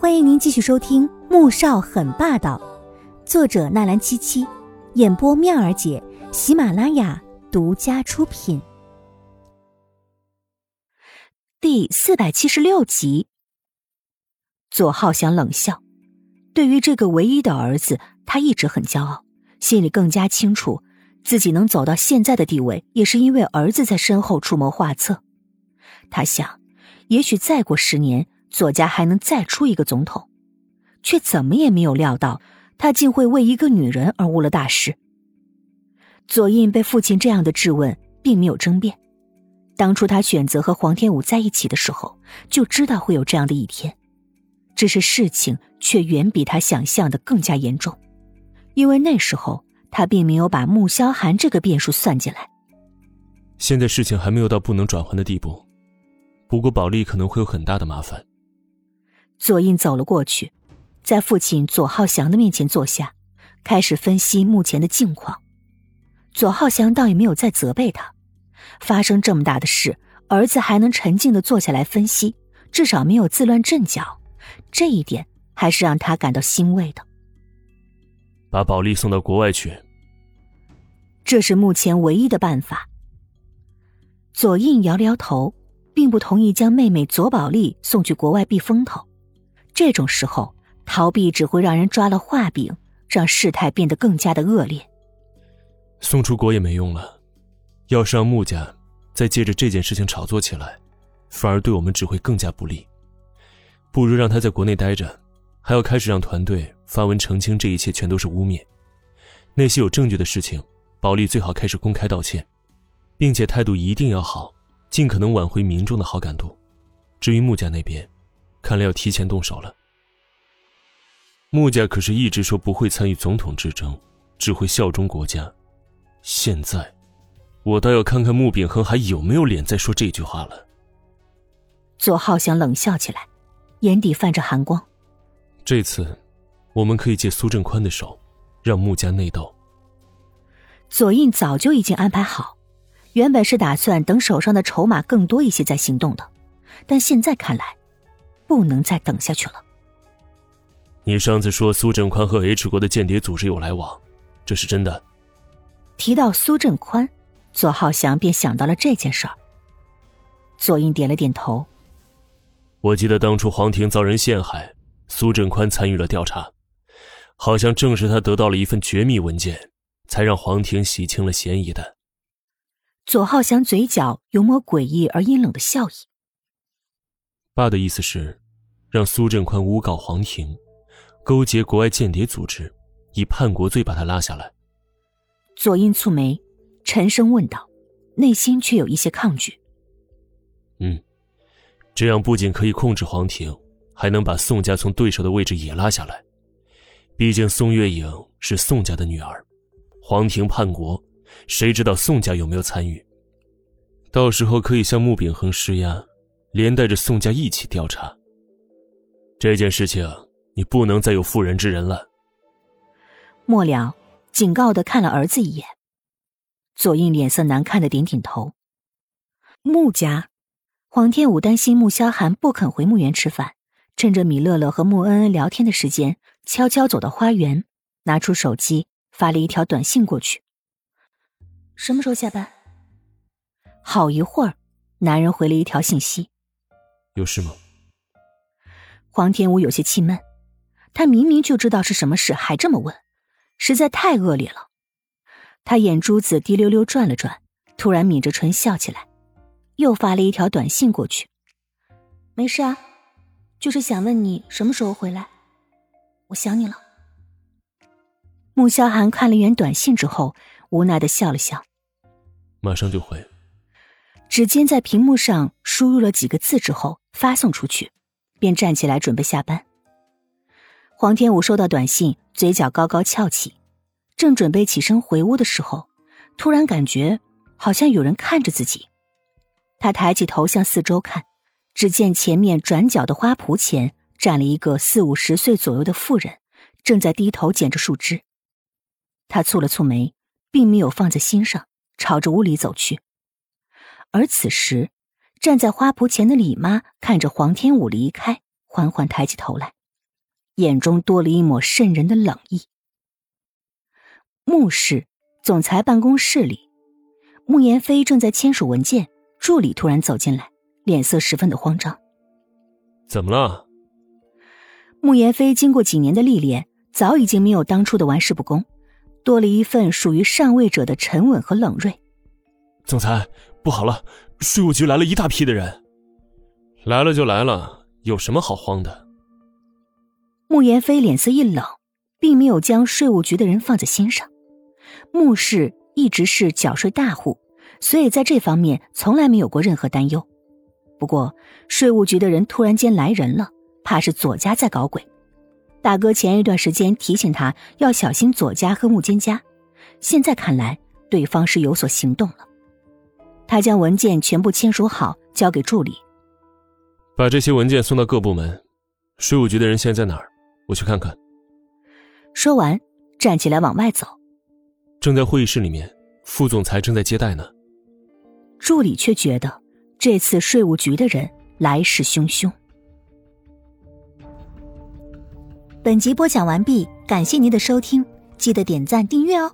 欢迎您继续收听《穆少很霸道》，作者纳兰七七，演播妙儿姐，喜马拉雅独家出品。第四百七十六集，左浩翔冷笑，对于这个唯一的儿子，他一直很骄傲，心里更加清楚，自己能走到现在的地位，也是因为儿子在身后出谋划策。他想，也许再过十年。左家还能再出一个总统，却怎么也没有料到，他竟会为一个女人而误了大事。左印被父亲这样的质问，并没有争辩。当初他选择和黄天武在一起的时候，就知道会有这样的一天，只是事情却远比他想象的更加严重，因为那时候他并没有把穆萧寒这个变数算进来。现在事情还没有到不能转换的地步，不过保利可能会有很大的麻烦。左印走了过去，在父亲左浩翔的面前坐下，开始分析目前的境况。左浩翔倒也没有再责备他，发生这么大的事，儿子还能沉静的坐下来分析，至少没有自乱阵脚，这一点还是让他感到欣慰的。把保利送到国外去，这是目前唯一的办法。左印摇了摇头，并不同意将妹妹左宝丽送去国外避风头。这种时候逃避只会让人抓了画饼，让事态变得更加的恶劣。送出国也没用了，要是让穆家再借着这件事情炒作起来，反而对我们只会更加不利。不如让他在国内待着，还要开始让团队发文澄清这一切全都是污蔑。那些有证据的事情，保利最好开始公开道歉，并且态度一定要好，尽可能挽回民众的好感度。至于穆家那边，看来要提前动手了。穆家可是一直说不会参与总统之争，只会效忠国家。现在，我倒要看看穆秉恒还有没有脸再说这句话了。左浩翔冷笑起来，眼底泛着寒光。这次，我们可以借苏振宽的手，让穆家内斗。左印早就已经安排好，原本是打算等手上的筹码更多一些再行动的，但现在看来。不能再等下去了。你上次说苏振宽和 H 国的间谍组织有来往，这是真的？提到苏振宽，左浩翔便想到了这件事儿。左英点了点头。我记得当初黄婷遭人陷害，苏振宽参与了调查，好像正是他得到了一份绝密文件，才让黄婷洗清了嫌疑的。左浩翔嘴角有抹诡异而阴冷的笑意。爸的意思是，让苏振宽诬告黄庭，勾结国外间谍组织，以叛国罪把他拉下来。左印蹙眉，沉声问道，内心却有一些抗拒。嗯，这样不仅可以控制黄庭，还能把宋家从对手的位置也拉下来。毕竟宋月影是宋家的女儿，黄庭叛国，谁知道宋家有没有参与？到时候可以向穆秉恒施压。连带着宋家一起调查这件事情，你不能再有妇人之仁了。末了，警告的看了儿子一眼，左印脸色难看的点点头。穆家，黄天武担心穆萧寒不肯回墓园吃饭，趁着米乐乐和穆恩恩聊天的时间，悄悄走到花园，拿出手机发了一条短信过去：“什么时候下班？”好一会儿，男人回了一条信息。有事吗？黄天武有些气闷，他明明就知道是什么事，还这么问，实在太恶劣了。他眼珠子滴溜溜转了转，突然抿着唇笑起来，又发了一条短信过去：“没事啊，就是想问你什么时候回来，我想你了。”穆萧寒看了一眼短信之后，无奈的笑了笑：“马上就回。”指尖在屏幕上输入了几个字之后，发送出去，便站起来准备下班。黄天武收到短信，嘴角高高翘起，正准备起身回屋的时候，突然感觉好像有人看着自己。他抬起头向四周看，只见前面转角的花圃前站了一个四五十岁左右的妇人，正在低头捡着树枝。他蹙了蹙眉，并没有放在心上，朝着屋里走去。而此时，站在花圃前的李妈看着黄天武离开，缓缓抬起头来，眼中多了一抹渗人的冷意。穆氏总裁办公室里，穆言飞正在签署文件，助理突然走进来，脸色十分的慌张。怎么了？穆言飞经过几年的历练，早已经没有当初的玩世不恭，多了一份属于上位者的沉稳和冷锐。总裁，不好了，税务局来了一大批的人。来了就来了，有什么好慌的？慕言飞脸色一冷，并没有将税务局的人放在心上。穆氏一直是缴税大户，所以在这方面从来没有过任何担忧。不过，税务局的人突然间来人了，怕是左家在搞鬼。大哥前一段时间提醒他要小心左家和穆坚家，现在看来对方是有所行动了。他将文件全部签署好，交给助理，把这些文件送到各部门。税务局的人现在在哪儿？我去看看。说完，站起来往外走。正在会议室里面，副总裁正在接待呢。助理却觉得。这次税务局的人来势汹汹。本集播讲完毕，感谢您的收听，记得点赞订阅哦。